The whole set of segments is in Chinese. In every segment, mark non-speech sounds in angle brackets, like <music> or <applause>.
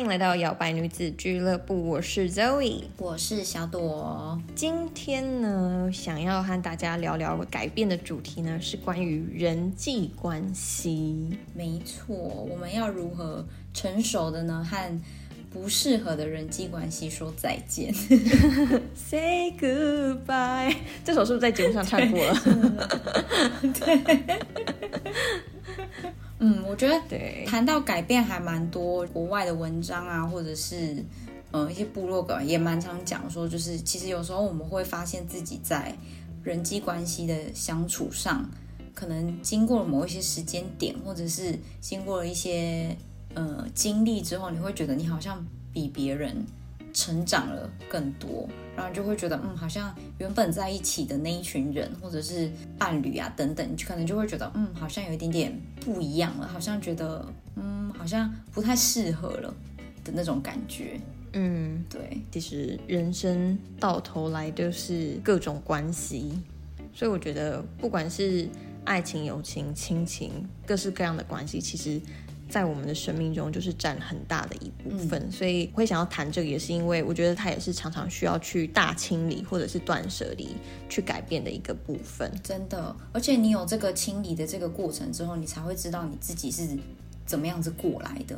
欢迎来到摇摆女子俱乐部，我是 Zoe。我是小朵，今天呢，想要和大家聊聊改变的主题呢，是关于人际关系。没错，我们要如何成熟的呢和不适合的人际关系说再见？<laughs> Say goodbye，这首是不是在节目上唱过了？<laughs> 嗯，我觉得对，谈到改变还蛮多，国外的文章啊，或者是呃一些部落格也蛮常讲说，就是其实有时候我们会发现自己在人际关系的相处上，可能经过了某一些时间点，或者是经过了一些呃经历之后，你会觉得你好像比别人成长了更多，然后你就会觉得，嗯，好像原本在一起的那一群人，或者是伴侣啊等等，你就可能就会觉得，嗯，好像有一点点不一样了，好像觉得，嗯，好像不太适合了的那种感觉。嗯，对，其实人生到头来就是各种关系，所以我觉得不管是爱情、友情、亲情，各式各样的关系，其实。在我们的生命中，就是占很大的一部分，所以会想要谈这个，也是因为我觉得它也是常常需要去大清理或者是断舍离去改变的一个部分。真的，而且你有这个清理的这个过程之后，你才会知道你自己是怎么样子过来的，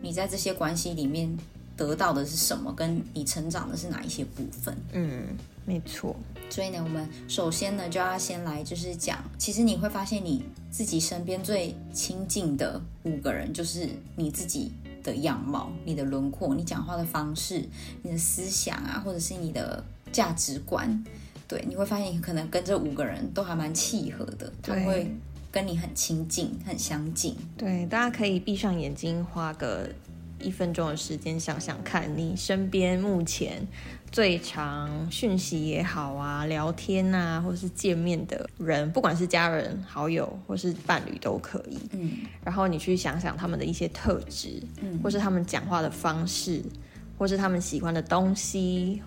你在这些关系里面得到的是什么，跟你成长的是哪一些部分。嗯，没错。所以呢，我们首先呢就要先来就是讲，其实你会发现你自己身边最亲近的五个人，就是你自己的样貌、你的轮廓、你讲话的方式、你的思想啊，或者是你的价值观。对，你会发现可能跟这五个人都还蛮契合的，他会跟你很亲近、很相近。对，大家可以闭上眼睛，花个一分钟的时间想想看，你身边目前最常讯息也好啊、聊天啊，或是见面的人，不管是家人、好友或是伴侣都可以。嗯然后你去想想他们的一些特质，嗯或是他们讲话的方式，或是他们喜欢的东西，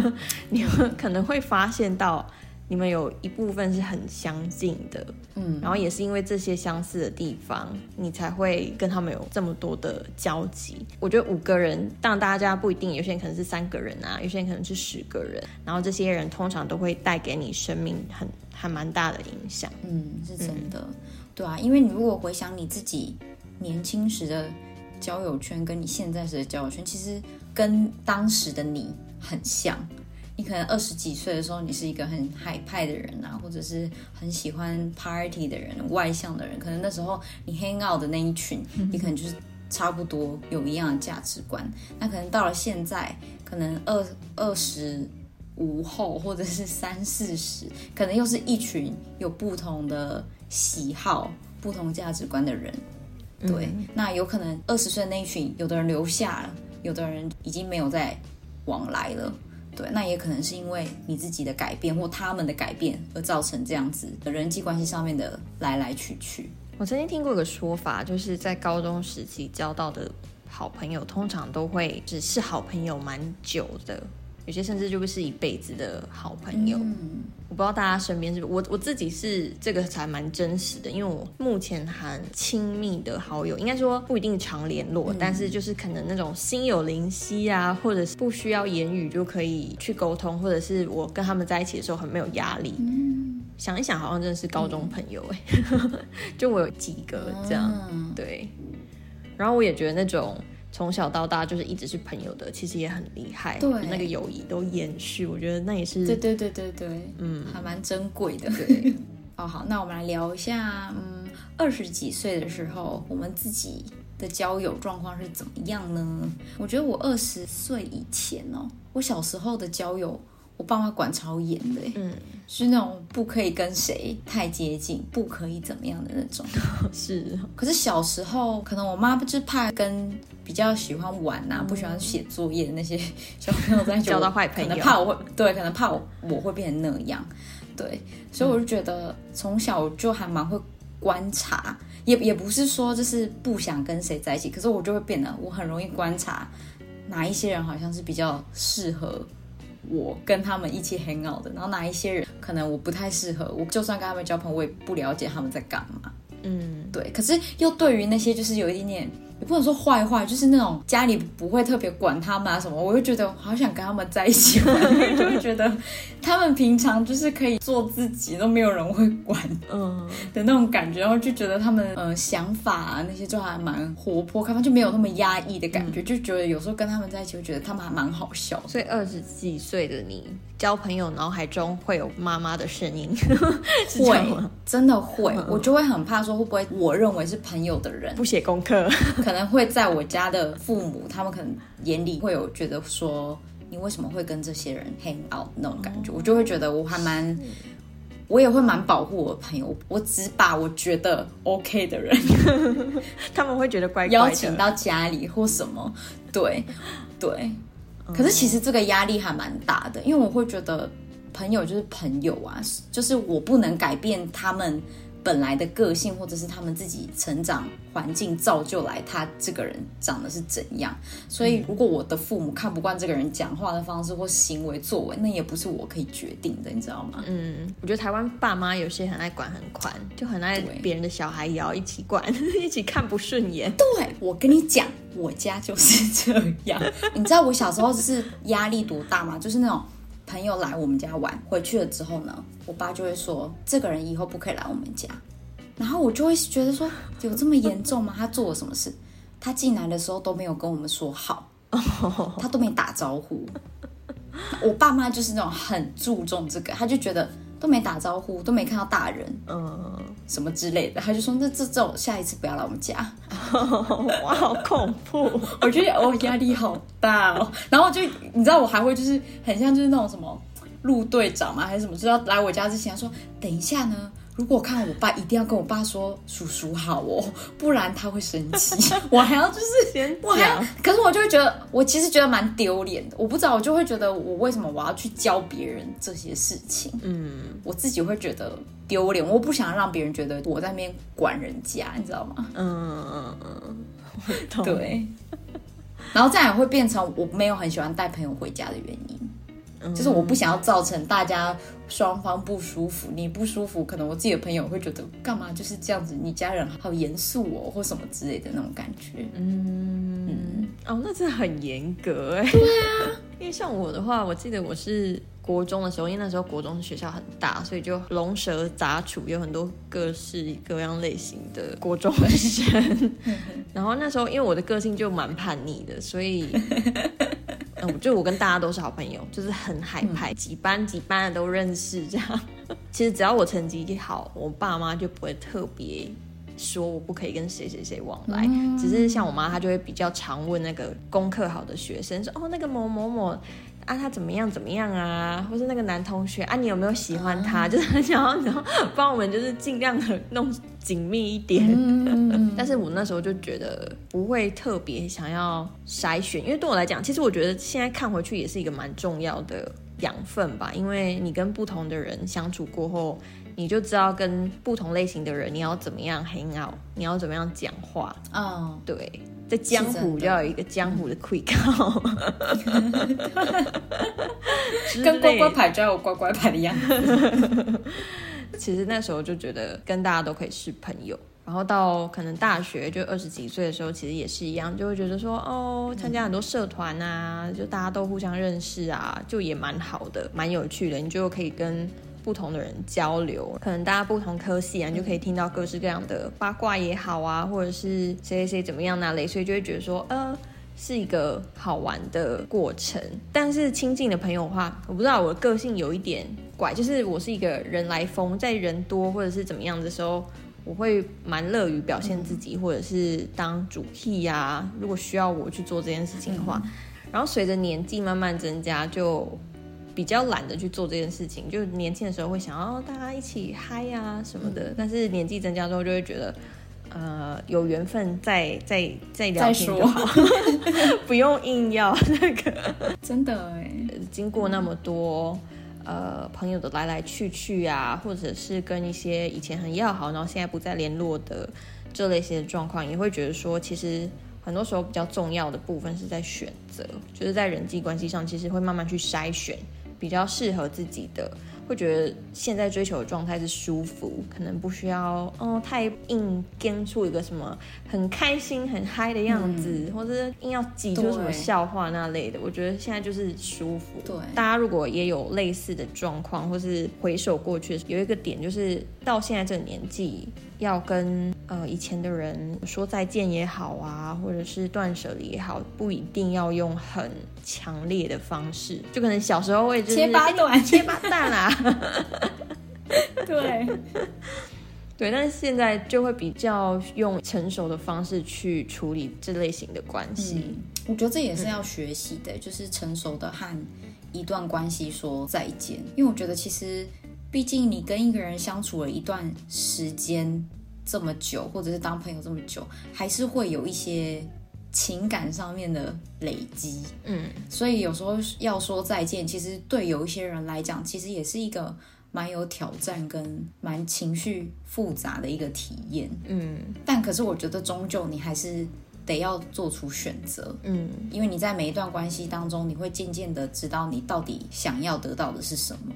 <laughs> 你们可能会发现到你们有一部分是很相近的。嗯，然后也是因为这些相似的地方，你才会跟他们有这么多的交集。我觉得五个人，当然大家不一定，有些人可能是三个人啊，有些人可能是十个人。然后这些人通常都会带给你生命很还蛮大的影响。嗯，是真的，对啊，因为你如果回想你自己年轻时的交友圈，跟你现在时的交友圈，其实跟当时的你很像。你可能二十几岁的时候，你是一个很海派的人啊，或者是很喜欢 party 的人、外向的人，可能那时候你 hang out 的那一群，你可能就是差不多有一样的价值观。那可能到了现在，可能二二十五后或者是三四十，可能又是一群有不同的喜好、不同价值观的人。对，那有可能二十岁那一群，有的人留下了，有的人已经没有再往来了。对，那也可能是因为你自己的改变或他们的改变而造成这样子的人际关系上面的来来去去。我曾经听过一个说法，就是在高中时期交到的好朋友，通常都会只是好朋友蛮久的，有些甚至就会是一辈子的好朋友。嗯，我不知道大家身边是不是我我自己是这个才蛮真实的，因为我目前很亲密的好友，应该说不一定常联络，但是就是可能那种心有灵犀啊，或者是不需要言语就可以去沟通，或者是我跟他们在一起的时候很没有压力。想一想，好像真的是高中朋友哎、<laughs> 就我有几个这样，嗯对。然后我也觉得那种从小到大就是一直是朋友的，其实也很厉害，对那个友谊都延续，我觉得那也是对对对对对，嗯，还蛮珍贵的。对 <laughs> 哦，好，那我们来聊一下，嗯，二十几岁的时候，我们自己的交友状况是怎么样呢？我觉得我二十岁以前哦，我小时候的交友，我爸妈管超严的、欸，嗯，是那种不可以跟谁太接近，不可以怎么样的那种。<laughs> 是，可是小时候，可能我妈不是怕跟比较喜欢玩呐、不喜欢写作业的那些小朋友在一起，<laughs> 交到坏朋友可能怕我会对，可能怕我我会变成那样，对，所以我就觉得从小就还蛮会观察，也也不是说就是不想跟谁在一起，可是我就会变得我很容易观察哪一些人好像是比较适合。我跟他们一起 hang out 的，然后哪一些人可能我不太适合，我就算跟他们交朋友，我也不了解他们在干嘛。嗯，对，可是又对于那些就是有一点点，也不能说坏坏，就是那种家里不会特别管他们啊什么，我就觉得好想跟他们在一起玩，因为就会觉得他们平常就是可以做自己，都没有人会管嗯，<laughs> 的那种感觉，然后就觉得他们呃想法啊那些就还蛮活泼开放，就没有那么压抑的感觉，就觉得有时候跟他们在一起，我觉得他们还蛮好笑。所以二十几岁的你交朋友，脑海中会有妈妈的声音，<laughs> 会？真的会，我就会很怕说会不会我认为是朋友的人，不写功课，<laughs> 可能会在我家的父母，他们可能眼里会有觉得说，你为什么会跟这些人 hang out 那种感觉，我就会觉得我还蛮，我也会蛮保护我的朋友，我只把我觉得 OK 的人 <laughs> 他们会觉得怪怪的。邀请到家里或什么，对对。可是其实这个压力还蛮大的，因为我会觉得朋友就是朋友啊，就是我不能改变他们本来的个性，或者是他们自己成长环境造就来他这个人长得是怎样。所以如果我的父母看不惯这个人讲话的方式或行为作为，那也不是我可以决定的，你知道吗？嗯，我觉得台湾爸妈有些很爱管很宽，就很爱别人的小孩也要一起管，<laughs> 一起看不顺眼。对，我跟你讲，我家就是这样。你知道我小时候就是压力多大吗？就是那种朋友来我们家玩，回去了之后呢，我爸就会说，这个人以后不可以来我们家。然后我就会觉得说，有这么严重吗？他做了什么事？他进来的时候都没有跟我们说好，他都没打招呼。我爸妈就是那种很注重这个，他就觉得都没打招呼，都没看到大人嗯，什么之类的，他就说那这这下一次不要来我们家。<laughs> 哇，好恐怖！<laughs> 我觉得哦压力好大哦，然后就你知道我还会就是很像就是那种什么陆队长嘛还是什么，就是要来我家之前他说等一下呢。如果我看到我爸，一定要跟我爸说叔叔好哦，<laughs> 不然他会生气。<laughs> <laughs> 我还要就是先我还要讲，可是我就会觉得，我其实觉得蛮丢脸的。我不知道，我就会觉得，我为什么我要去教别人这些事情？嗯，我自己会觉得丢脸，我不想让别人觉得我在那边管人家，你知道吗？嗯嗯嗯，我懂，对，然后这样也会变成我没有很喜欢带朋友回家的原因，嗯就是我不想要造成大家双方不舒服。你不舒服，可能我自己的朋友会觉得干嘛就是这样子，你家人好严肃哦，或什么之类的那种感觉。嗯，哦，那真的很严格哎。对啊，因为像我的话，我记得我是国中的时候，因为那时候国中学校很大，所以就龙蛇杂处，有很多各式各样类型的国中生。<laughs> 然后那时候因为我的个性就蛮叛逆的，所以。嗯，就我跟大家都是好朋友，就是很海派，几班几班的都认识这样。<laughs> 其实只要我成绩好，我爸妈就不会特别说我不可以跟谁谁谁往来，只是像我妈，她就会比较常问那个功课好的学生说，哦，那个某某某啊，他怎么样怎么样啊，或是那个男同学啊，你有没有喜欢他？就是很想要然后帮我们就是尽量的弄紧密一点。嗯，<laughs> 但是我那时候就觉得不会特别想要筛选，因为对我来讲，其实我觉得现在看回去也是一个蛮重要的养分吧，因为你跟不同的人相处过后，你就知道跟不同类型的人你要怎么样 hang out，你要怎么样讲话。哦，对，在江湖就要有一个江湖的 quick <laughs> 跟乖乖牌就要有乖乖牌的样子。<laughs> 其实那时候就觉得跟大家都可以是朋友，然后到可能大学就二十几岁的时候，其实也是一样，就会觉得说哦，参加很多社团啊，就大家都互相认识啊，就也蛮好的，蛮有趣的，你就可以跟。不同的人交流，可能大家不同科系啊，你就可以听到各式各样的八卦也好啊，或者是谁谁谁怎么样那类，所以就会觉得说，呃，是一个好玩的过程。但是亲近的朋友的话，我不知道我的个性有一点怪，就是我是一个人来疯，在人多或者是怎么样的时候，我会蛮乐于表现自己，或者是当主 key 呀、如果需要我去做这件事情的话，然后随着年纪慢慢增加，就比较懒得去做这件事情。就年轻的时候会想要大家一起嗨呀什么的，但是年纪增加之后就会觉得，呃，有缘分再再再聊天就好，<laughs> 不用硬要那个。<laughs> 真的哎，经过那么多。呃，朋友的来来去去啊，或者是跟一些以前很要好，然后现在不再联络的这类型的状况，也会觉得说，其实很多时候比较重要的部分是在选择，就是在人际关系上，其实会慢慢去筛选比较适合自己的。会觉得现在追求的状态是舒服，可能不需要哦太硬跟出一个什么很开心很嗨的样子，或者硬要挤出什么笑话那类的。我觉得现在就是舒服。对，大家如果也有类似的状况，或是回首过去，有一个点就是到现在这个年纪。要跟呃以前的人说再见也好啊，或者是断舍离也好，不一定要用很强烈的方式，就可能小时候会切八段、切八段啦。<laughs> 对，对，但是现在就会比较用成熟的方式去处理这类型的关系。我觉得这也是要学习的，就是成熟的和一段关系说再见，因为我觉得其实。毕竟你跟一个人相处了一段时间这么久，或者是当朋友这么久，还是会有一些情感上面的累积。嗯，所以有时候要说再见，其实对有一些人来讲，其实也是一个蛮有挑战跟蛮情绪复杂的一个体验。嗯，但可是我觉得终究你还是得要做出选择。嗯，因为你在每一段关系当中，你会渐渐的知道你到底想要得到的是什么。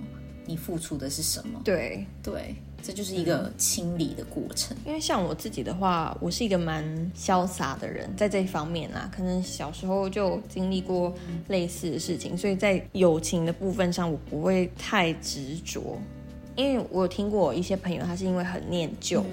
你付出的是什么？对对，这就是一个清理的过程。因为像我自己的话，我是一个蛮潇洒的人，在这一方面啊，可能小时候就经历过类似的事情，所以在友情的部分上，我不会太执着。因为我有听过一些朋友，他是因为很念旧，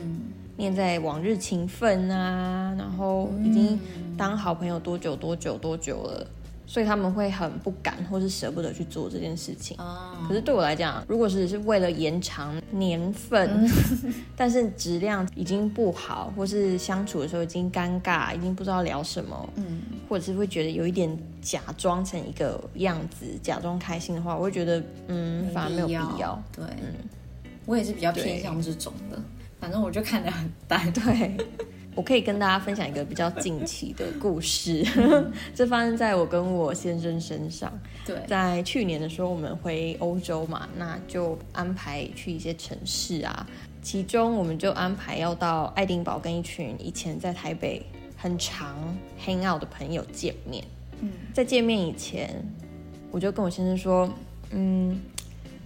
念在往日情分啊，然后已经当好朋友多久多久多久了。所以他们会很不敢，或是舍不得去做这件事情。哦。可是对我来讲，如果是是为了延长年份，<laughs> <laughs> 但是质量已经不好，或是相处的时候已经尴尬，已经不知道聊什么，嗯，或者是会觉得有一点假装成一个样子，假装开心的话，我会觉得，嗯，反而没有必要。对，嗯，我也是比较偏向这种的。反正我就看得很淡。<laughs> 对。我可以跟大家分享一个比较近期的故事，<laughs> 这发生在我跟我先生身上。对，在去年的时候，我们回欧洲嘛，那就安排去一些城市啊，其中我们就安排要到爱丁堡跟一群以前在台北很长 hang out 的朋友见面。嗯，在见面以前，我就跟我先生说，嗯，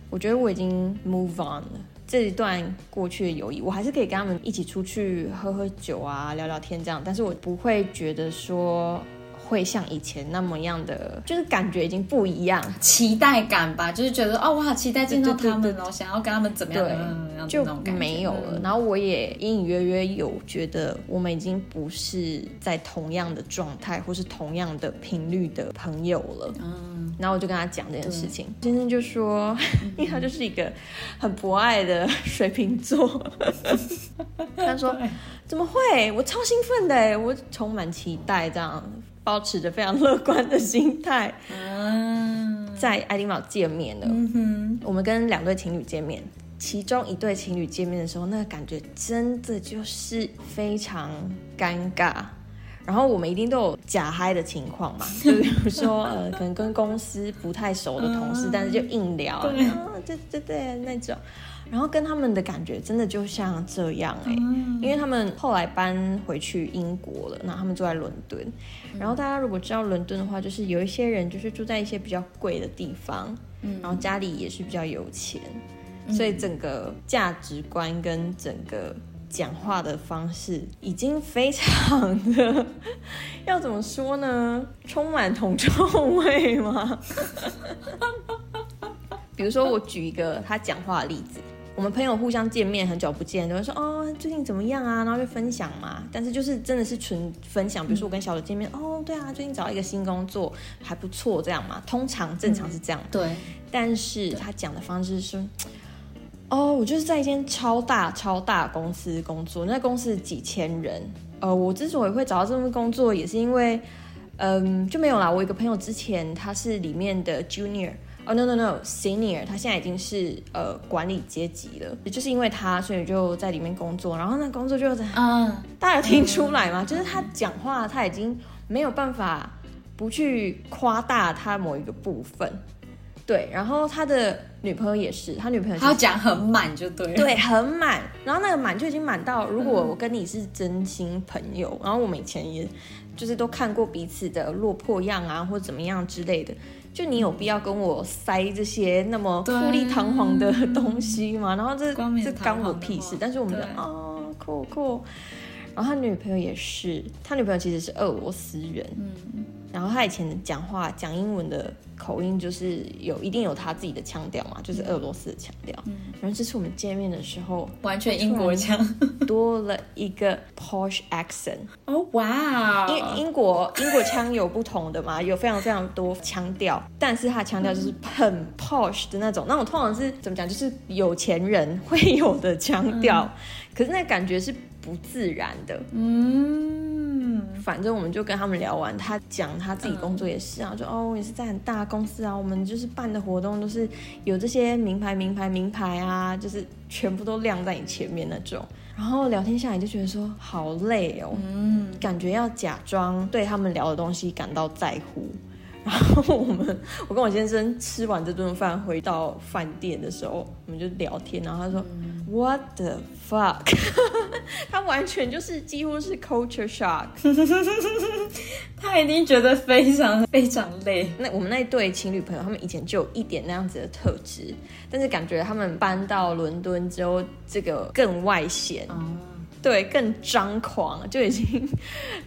我觉得我已经 move on 了。这一段过去的友谊，我还是可以跟他们一起出去喝喝酒啊，聊聊天这样，但是我不会觉得说。会像以前那么样的，就是感觉已经不一样，期待感吧，就是觉得哦，我好期待见到他们哦，想要跟他们怎么样，就没有了。然后我也隐隐约约有觉得，我们已经不是在同样的状态，或是同样的频率的朋友了。嗯，然后我就跟他讲这件事情，先生就说，<laughs> 因为他就是一个很博爱的水瓶座，<laughs> 他说怎么会？我超兴奋的，我充满期待这样。保持着非常乐观的心态，在爱丁堡见面了。我们跟两对情侣见面，其中一对情侣见面的时候，那个感觉真的就是非常尴尬。然后我们一定都有假嗨的情况嘛，<laughs> 就比如说呃，可能跟公司不太熟的同事，但是就硬聊，啊，对对对那种。然后跟他们的感觉真的就像这样哎，因为他们后来搬回去英国了，那他们住在伦敦。然后大家如果知道伦敦的话，就是有一些人就是住在一些比较贵的地方，然后家里也是比较有钱，所以整个价值观跟整个讲话的方式已经非常的 <laughs> 要怎么说呢？充满铜臭味吗？<laughs> 比如说我举一个他讲话的例子。我们朋友互相见面很久不见，都会说哦最近怎么样啊，然后就分享嘛。但是就是真的是纯分享，比如说我跟小刘见面，哦对啊，最近找到一个新工作还不错，这样嘛。通常正常是这样。对。但是他讲的方式是，哦我就是在一间超大超大公司工作，那公司几千人。呃，我之所以会找到这份工作，也是因为，嗯就没有啦。我一个朋友之前他是里面的 junior。哦、no no no，senior，他现在已经是呃管理阶级了，也就是因为他，所以就在里面工作，然后那工作就嗯，大家有听出来吗？就是他讲话他已经没有办法不去夸大他某一个部分，对，然后他的女朋友也是，他女朋友他要讲很满就对了。对，很满，然后那个满就已经满到，如果我跟你是真心朋友，然后我们以前也就是都看过彼此的落魄样啊，或者怎么样之类的，就你有必要跟我塞这些那么对富丽堂皇的东西吗？然后这 <laughs> 这堂干我屁事，但是我们就对啊。酷酷，然后他女朋友也是，他女朋友其实是俄罗斯人，嗯，然后他以前讲话讲英文的口音就是有一定有他自己的腔调嘛，就是俄罗斯的腔调。嗯然后这次我们见面的时候，完全英国腔。多了一个 posh accent。哦，哇英英国英国腔有不同的嘛，有非常非常多腔调，但是他的腔调就是很 posh 的那种，那种通常是怎么讲，就是有钱人会有的腔调，可是那感觉是不自然的。嗯，反正我们就跟他们聊完，他讲他自己工作也是啊，就哦，我也是在很大公司啊，我们就是办的活动都是有这些名牌、名牌、名牌啊，就是全部都亮在你前面那种。然后聊天下来就觉得说好累哦，嗯，感觉要假装对他们聊的东西感到在乎。<laughs> 然后我们，我跟我先生吃完这顿饭回到饭店的时候，我们就聊天，然后他说、h a t the fuck？” <laughs> 他完全就是几乎是 culture shock。<laughs> 他一定觉得非常非常累。那我们那一对情侣朋友，他们以前就有一点那样子的特质，但是感觉他们搬到伦敦之后，这个更外显，哦，对，更张狂，就已经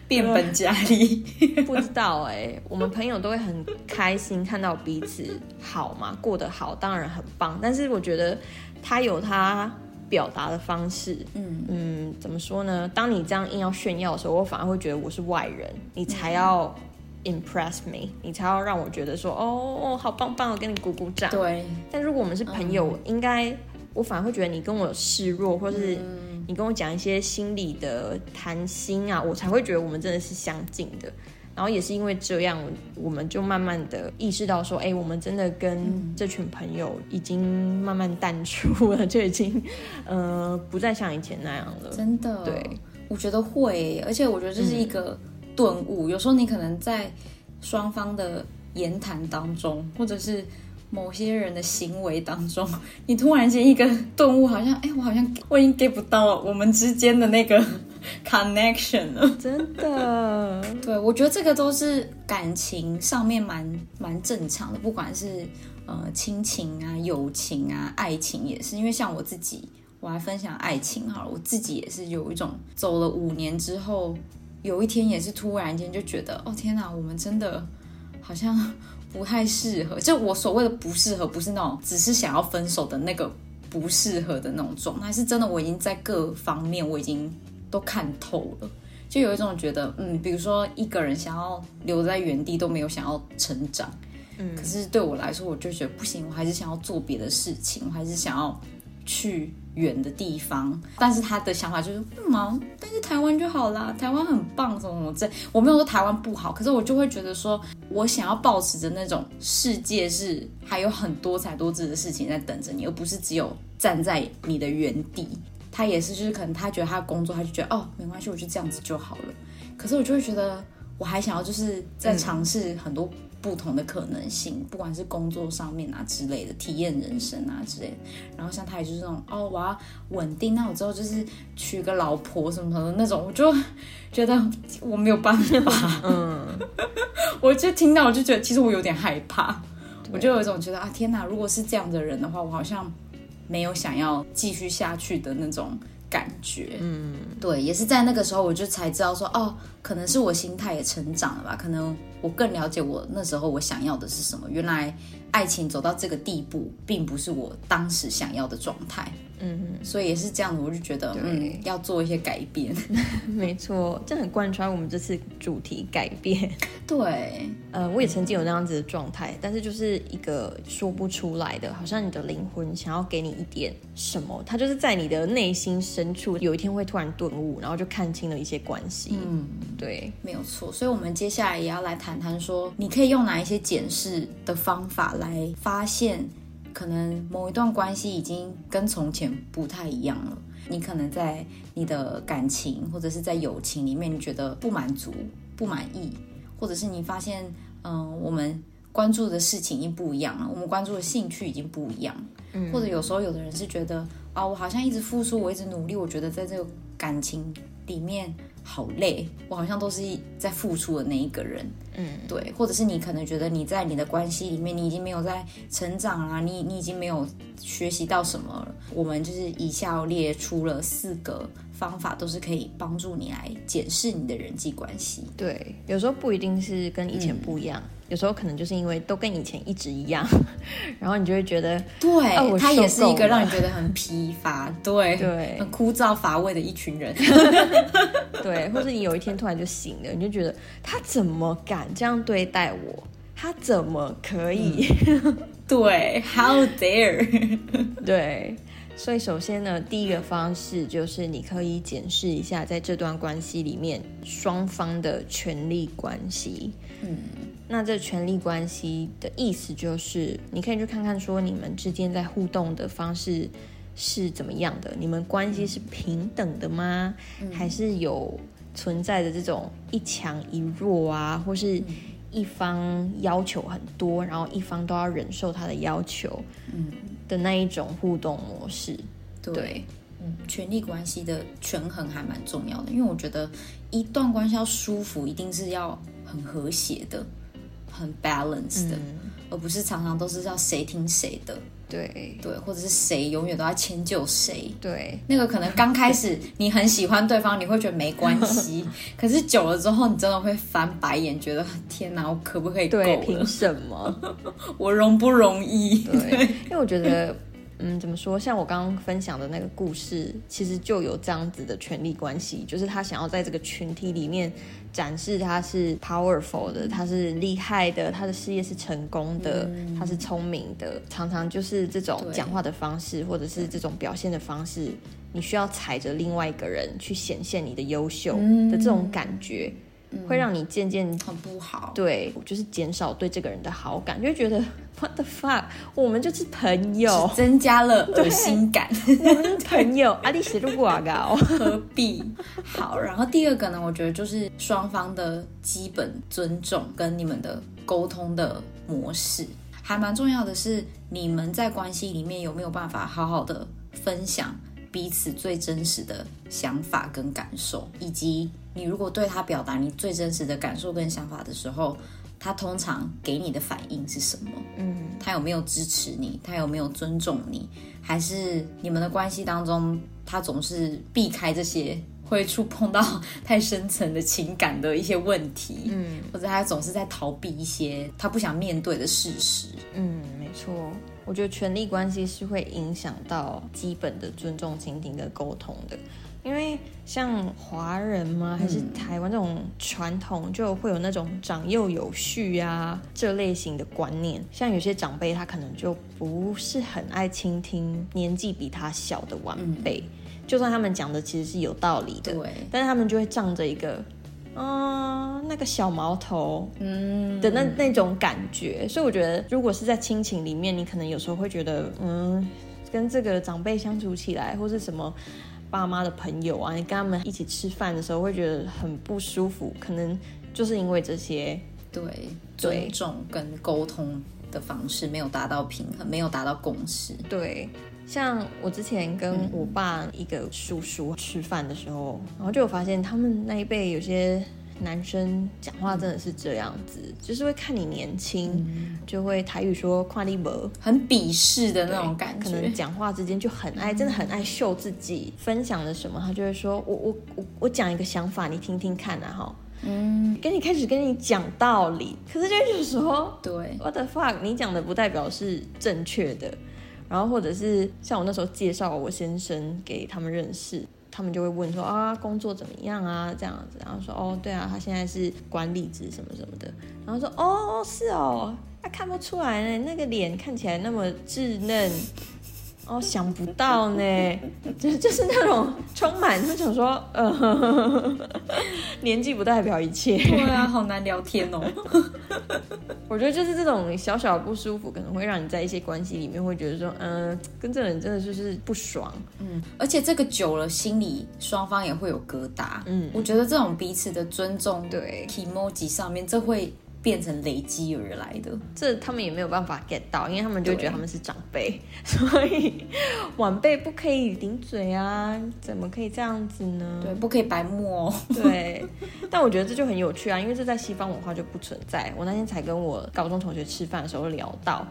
变本加厉。<laughs> 不知道哎、我们朋友都会很开心看到彼此好嘛，过得好，当然很棒。但是我觉得他有他表达的方式，嗯嗯，怎么说呢？当你这样硬要炫耀的时候，我反而会觉得我是外人，你才要 impress me，你才要让我觉得说，哦哦，好棒棒，我给你鼓鼓掌。对，但如果我们是朋友，应该我反而会觉得你跟我示弱，或是你跟我讲一些心理的谈心啊，我才会觉得我们真的是相近的。然后也是因为这样，我们就慢慢的意识到说，哎，我们真的跟这群朋友已经慢慢淡出了，<laughs> 就已经呃不再像以前那样了。真的，对，我觉得会，而且我觉得这是一个顿悟。有时候你可能在双方的言谈当中，或者是某些人的行为当中，<laughs> 你突然间一个顿悟，好像哎，我好像我已经 get 不到我们之间的那个 connection 了。真的，<laughs> 对，我觉得这个都是感情上面蛮蛮正常的，不管是呃亲情啊、友情啊、爱情也是。因为像我自己，我来分享爱情好了，我自己也是有一种走了五年之后，有一天也是突然间就觉得，哦天哪，我们真的好像不太适合。就我所谓的不适合，不是那种只是想要分手的那个不适合的那种状态，是真的我已经在各方面我已经都看透了。就有一种觉得，嗯，比如说一个人想要留在原地都没有想要成长，嗯可是对我来说，我就觉得不行，我还是想要做别的事情，我还是想要去远的地方。但是他的想法就是，嗯啊，但是台湾就好啦，台湾很棒，什么什么这，我没有说台湾不好，可是我就会觉得说，我想要保持着那种世界是还有很多彩多姿的事情在等着你，而不是只有站在你的原地。他也是，就是可能他觉得他的工作，他就觉得哦，没关系，我就这样子就好了。可是我就会觉得，我还想要就是在尝试很多不同的可能性，不管是工作上面啊之类的，体验人生啊之类的。然后像他也就是那种哦，我要稳定，那我之后就是娶个老婆什么什么的那种，我就觉得我没有办法。嗯，<laughs> 我就听到我就觉得，其实我有点害怕，我就有一种觉得啊，天哪！如果是这样的人的话，我好像没有想要继续下去的那种感觉。嗯，对，也是在那个时候，我就才知道说，哦，可能是我心态也成长了吧，可能我更了解我那时候我想要的是什么。原来爱情走到这个地步，并不是我当时想要的状态。嗯，所以也是这样子，我就觉得嗯，要做一些改变。<laughs> 没错，这很贯穿我们这次主题改变。<laughs> 对，呃，我也曾经有那样子的状态，但是就是一个说不出来的，好像你的灵魂想要给你一点什么，它就是在你的内心深处，有一天会突然顿悟，然后就看清了一些关系。嗯，对，没有错。所以，我们接下来也要来谈谈说，你可以用哪一些检视的方法来发现。可能某一段关系已经跟从前不太一样了，你可能在你的感情或者是在友情里面，你觉得不满足、不满意，或者是你发现，嗯，我们关注的事情已经不一样了，我们关注的兴趣已经不一样，嗯，或者有时候有的人是觉得，啊，我好像一直付出，我一直努力，我觉得在这个感情里面。好累，我好像都是在付出的那一个人，嗯，对，或者是你可能觉得你在你的关系里面，你已经没有在成长啊，你你已经没有学习到什么了。我们就是以下列出了四个方法，都是可以帮助你来检视你的人际关系。对，有时候不一定是跟以前不一样。有时候可能就是因为都跟以前一直一样，<laughs> 然后你就会觉得，对，他也是一个让你觉得很疲乏，对，对，很枯燥乏味的一群人，<laughs> 对，或者你有一天突然就醒了，你就觉得他怎么敢这样对待我？他怎么可以？对，How dare？<laughs> 对。所以，首先呢，第一个方式就是你可以检视一下，在这段关系里面双方的权力关系。嗯，那这权力关系的意思就是，你可以去看看说，你们之间在互动的方式是怎么样的？你们关系是平等的吗？还是有存在的这种一强一弱啊，或是一方要求很多，然后一方都要忍受他的要求？嗯。的那一种互动模式，对，嗯，权力关系的权衡还蛮重要的，因为我觉得一段关系要舒服，一定是要很和谐的，很 balanced 的，而不是常常都是要谁听谁的，对对，或者是谁永远都要迁就谁，对，那个可能刚开始你很喜欢对方，你会觉得没关系，<laughs> 可是久了之后，你真的会翻白眼，觉得天哪，我可不可以？对，凭什么？<laughs> 我容不容易？对，<laughs> 因为我觉得。嗯，怎么说？像我刚刚分享的那个故事，其实就有这样子的权力关系，就是他想要在这个群体里面展示他是 powerful 的，他是厉害的，他的事业是成功的，他是聪明的。常常就是这种讲话的方式，或者是这种表现的方式，你需要踩着另外一个人去显现你的优秀的这种感觉。会让你渐渐很不好，对，就是减少对这个人的好感，就会觉得 what the fuck，我们就是朋友，增加了恶心感。我们是朋友，阿丽写入广告，何必？好，然后第二个呢，我觉得就是双方的基本尊重跟你们的沟通的模式，还蛮重要的是，你们在关系里面有没有办法好好的分享。彼此最真实的想法跟感受，以及你如果对他表达你最真实的感受跟想法的时候，他通常给你的反应是什么？嗯，他有没有支持你？他有没有尊重你？还是你们的关系当中，他总是避开这些会触碰到 <laughs> 太深层的情感的一些问题？嗯，或者他总是在逃避一些他不想面对的事实？嗯，没错。我觉得权力关系是会影响到基本的尊重、倾听跟沟通的，因为像华人嘛？还是台湾这种传统就会有那种长幼有序啊这类型的观念。像有些长辈他可能就不是很爱倾听年纪比他小的晚辈，就算他们讲的其实是有道理的，对，但是他们就会仗着一个。嗯，那个小毛头，嗯的那那种感觉，所以我觉得，如果是在亲情里面，你可能有时候会觉得，嗯，跟这个长辈相处起来，或是什么爸妈的朋友啊，你跟他们一起吃饭的时候，会觉得很不舒服，可能就是因为这些对尊重跟沟通的方式没有达到平衡，没有达到共识，对。像我之前跟我爸一个叔叔吃饭的时候，然后就有发现他们那一辈有些男生讲话真的是这样子，就是会看你年轻，就会台语说“跨立博”，很鄙视的那种感觉。可能讲话之间就很爱，真的很爱秀自己，分享了什么，他就会说：“我我我我讲一个想法，你听听看啊，哈，嗯，跟你开始跟你讲道理，可是就有时候，对，what the fuck，你讲的不代表是正确的。”然后或者是像我那时候介绍我先生给他们认识，他们就会问说啊工作怎么样啊？这样子，然后说哦对啊，他现在是管理职什么什么的，然后说哦是哦，他看不出来呢，那个脸看起来那么稚嫩。哦，想不到呢，<laughs> 就就是那种充满，就想说，呃，<laughs> 年纪不代表一切。对啊，好难聊天哦。<laughs> 我觉得就是这种小小的不舒服，可能会让你在一些关系里面会觉得说，嗯，跟这个人真的就是不爽。嗯，而且这个久了，心里双方也会有疙瘩。嗯，我觉得这种彼此的尊重，对，emoji 上面这会。变成累积而来的，这他们也没有办法 get 到，因为他们就觉得他们是长辈，<laughs> 所以晚辈不可以顶嘴啊，怎么可以这样子呢？对，不可以白目哦。对，但我觉得这就很有趣啊，因为这在西方文化就不存在。我那天才跟我高中同学吃饭的时候聊到。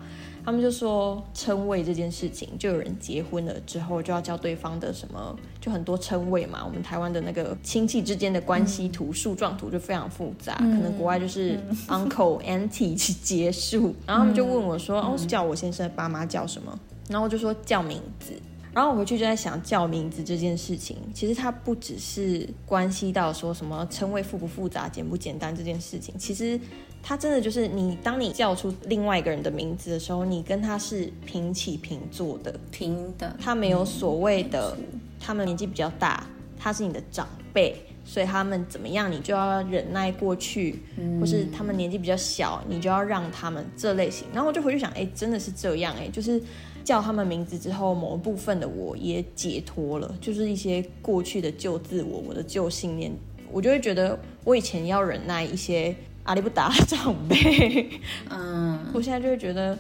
他们就说称谓这件事情，就有人结婚了之后就要叫对方的什么，就很多称谓嘛。我们台湾的那个亲戚之间的关系图、树状图就非常复杂，可能国外就是 <laughs> uncle、auntie 去结束。然后他们就问我说：“哦，叫我先生的爸妈叫什么？”然后我就说叫名字。然后我回去就在想叫名字这件事情，其实它不只是关系到说什么称谓复不复杂、简不简单这件事情，其实。他真的就是你，当你叫出另外一个人的名字的时候，你跟他是平起平坐的，平的。他没有所谓的，他们年纪比较大，他是你的长辈，所以他们怎么样，你就要忍耐过去，或是他们年纪比较小，你就要让他们这类型。然后我就回去想，哎，真的是这样，哎，就是叫他们名字之后，某一部分的我也解脱了，就是一些过去的旧自我，我的旧信念，我就会觉得我以前要忍耐一些。阿里不达长辈，嗯，我现在就会觉得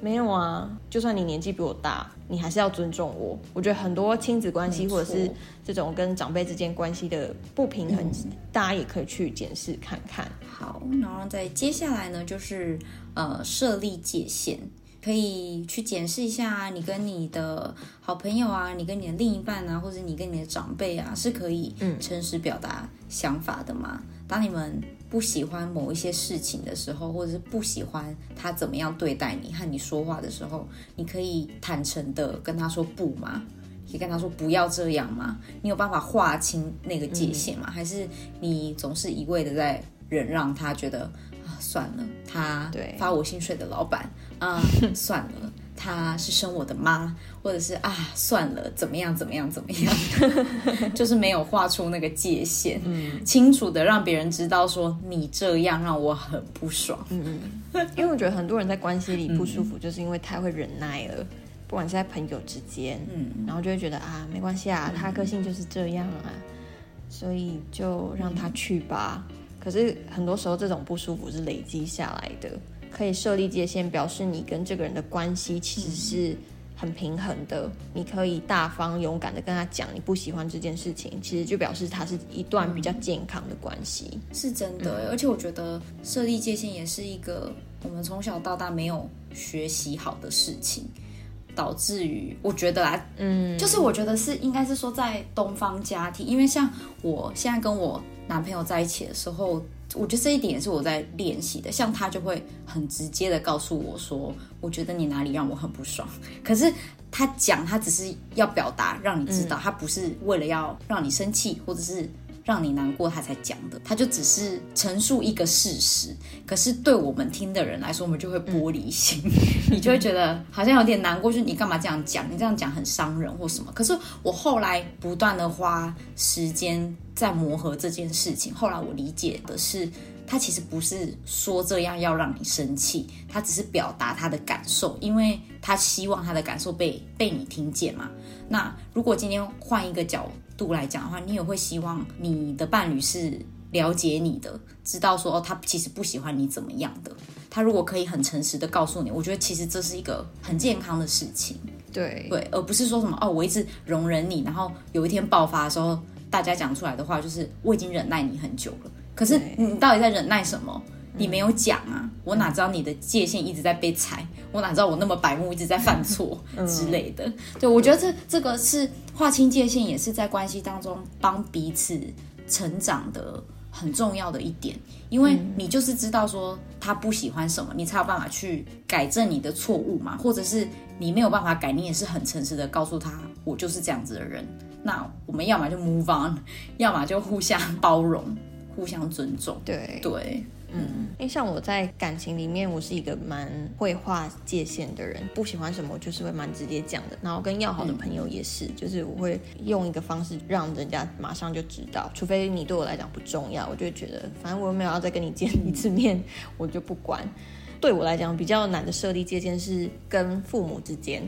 没有啊，就算你年纪比我大，你还是要尊重我。我觉得很多亲子关系或者是这种跟长辈之间关系的不平衡，大家也可以去检视看看。好，然后在接下来呢，就是呃设立界限，可以去检视一下你跟你的好朋友啊，你跟你的另一半啊，或者你跟你的长辈啊，是可以诚实表达想法的吗？当你们不喜欢某一些事情的时候，或者是不喜欢他怎么样对待你和你说话的时候，你可以坦诚的跟他说不吗？可以跟他说不要这样吗？你有办法划清那个界限吗？还是你总是一味的在忍让他？觉得啊，算了，他发我薪水的老板啊，<laughs> 算了。他是生我的妈，或者是啊，算了，怎么样，怎么样，怎么样，<laughs> 就是没有画出那个界限，嗯，清楚的让别人知道说你这样让我很不爽，嗯嗯，因为我觉得很多人在关系里不舒服，就是因为太会忍耐了，不管是在朋友之间，嗯，然后就会觉得啊，没关系啊，他个性就是这样啊，所以就让他去吧。可是很多时候这种不舒服是累积下来的。可以设立界限，表示你跟这个人的关系其实是很平衡的。你可以大方勇敢的跟他讲你不喜欢这件事情，其实就表示它是一段比较健康的关系。是真的，而且我觉得设立界限也是一个我们从小到大没有学习好的事情，导致于我觉得啊，嗯，就是我觉得是应该是说在东方家庭，因为像我现在跟我男朋友在一起的时候。我觉得这一点也是我在练习的，像他就会很直接的告诉我说，我觉得你哪里让我很不爽。可是他讲，他只是要表达，让你知道，他不是为了要让你生气，或者是。让你难过，他才讲的，他就只是陈述一个事实。可是对我们听的人来说，我们就会玻璃心，<laughs> 你就会觉得好像有点难过，就是你干嘛这样讲？你这样讲很伤人或什么？可是我后来不断的花时间在磨合这件事情，后来我理解的是，他其实不是说这样要让你生气，他只是表达他的感受，因为他希望他的感受被被你听见嘛。那如果今天换一个角。度来讲的话，你也会希望你的伴侣是了解你的，知道说哦，他其实不喜欢你怎么样的。他如果可以很诚实的告诉你，我觉得其实这是一个很健康的事情。对对，而不是说什么哦，我一直容忍你，然后有一天爆发的时候，大家讲出来的话就是我已经忍耐你很久了。可是你到底在忍耐什么？你没有讲啊，我哪知道你的界限一直在被踩？我哪知道我那么白目一直在犯错之类的？对，我觉得这这个是划清界限，也是在关系当中帮彼此成长的很重要的一点，因为你就是知道说他不喜欢什么，你才有办法去改正你的错误嘛，或者是你没有办法改，你也是很诚实的告诉他，我就是这样子的人。那我们要么就 move on，要么就互相包容、互相尊重。对对，嗯，因为像我在感情里面，我是一个蛮会划界限的人，不喜欢什么，就是会蛮直接讲的。然后跟要好的朋友也是，就是我会用一个方式让人家马上就知道，除非你对我来讲不重要，我就觉得反正我又没有要再跟你见一次面，我就不管。对我来讲比较难的设立界限是跟父母之间。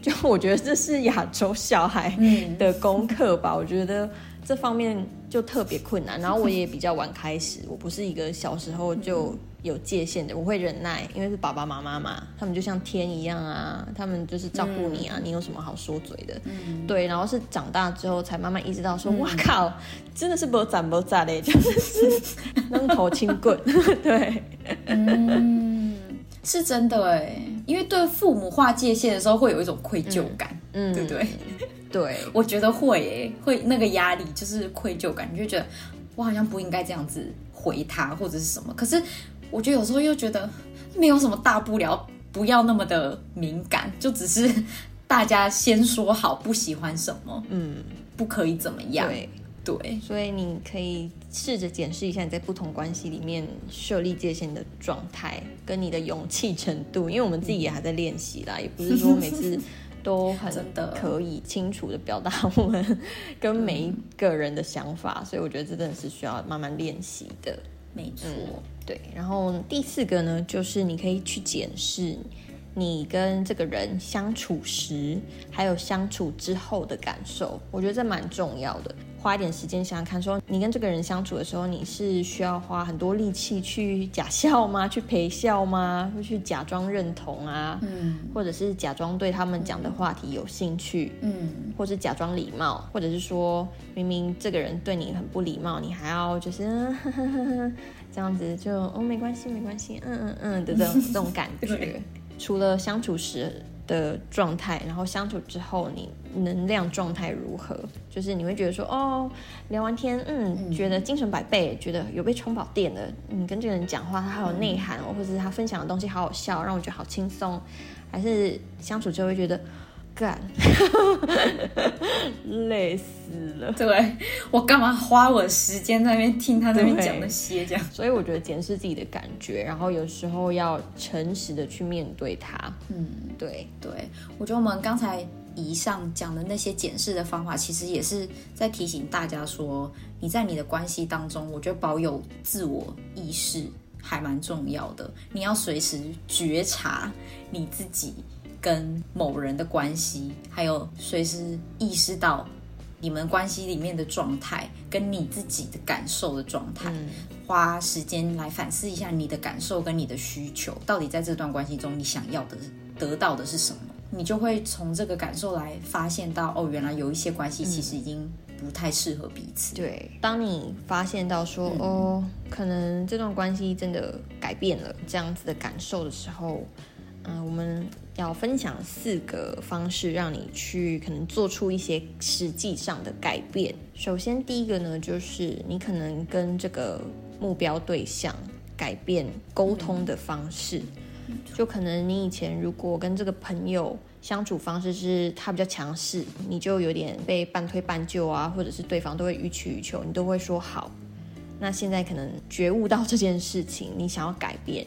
就我觉得这是亚洲小孩的功课吧，我觉得这方面就特别困难。然后我也比较晚开始，我不是一个小时候就有界限的，我会忍耐，因为是爸爸妈妈嘛，他们就像天一样啊，他们就是照顾你啊，你有什么好说嘴的？对，然后是长大之后才慢慢意识到，说哇靠，真的是不长不长嘞，就是扔头轻棍，<laughs> 对，嗯，是真的哎。因为对父母划界限的时候，会有一种愧疚感，嗯，对不对？<laughs> 对，<laughs> 我觉得会哎，会那个压力就是愧疚感，你就觉得我好像不应该这样子回他或者是什么。可是我觉得有时候又觉得没有什么大不了，不要那么的敏感，就只是大家先说好不喜欢什么，嗯，不可以怎么样。对。对，所以你可以试着检视一下你在不同关系里面设立界限的状态，跟你的勇气程度。因为我们自己也还在练习啦，<laughs> 也不是说每次都很可以清楚的表达我们跟每一个人的想法，所以我觉得这真的是需要慢慢练习的。没错，对。然后第四个呢，就是你可以去检视你跟这个人相处时，还有相处之后的感受，我觉得这蛮重要的。花一点时间想想看，说你跟这个人相处的时候，你是需要花很多力气去假笑吗？<laughs> 去陪笑吗？会去假装认同啊？嗯，或者是假装对他们讲的话题有兴趣？嗯，或是假装礼貌，或者是说明明这个人对你很不礼貌，你还要就是 <laughs> 这样子就哦没关系没关系，嗯嗯嗯的这种这种感觉。<laughs> 除了相处时。的状态，然后相处之后，你能量状态如何？就是你会觉得说，哦，聊完天，嗯，觉得精神百倍，觉得有被充饱电的。你跟这个人讲话，他好有内涵，或者是他分享的东西好好笑，让我觉得好轻松。还是相处之后会觉得。干，<laughs> 累死了。对我干嘛花我的时间在那边听他那边讲那些这样？所以我觉得检视自己的感觉，然后有时候要诚实的去面对它。嗯，对对，我觉得我们刚才以上讲的那些检视的方法，其实也是在提醒大家说，你在你的关系当中，我觉得保有自我意识还蛮重要的。你要随时觉察你自己。跟某人的关系，还有随时意识到你们关系里面的状态，跟你自己的感受的状态，花时间来反思一下你的感受跟你的需求，到底在这段关系中你想要的得到的是什么？你就会从这个感受来发现到，哦，原来有一些关系其实已经不太适合彼此。对，当你发现到说，哦，可能这段关系真的改变了这样子的感受的时候。嗯，我们要分享四个方式，让你去可能做出一些实际上的改变。首先，第一个呢，就是你可能跟这个目标对象改变沟通的方式。就可能你以前如果跟这个朋友相处方式是他比较强势，你就有点被半推半就啊，或者是对方都会予取予求，你都会说好。那现在可能觉悟到这件事情，你想要改变。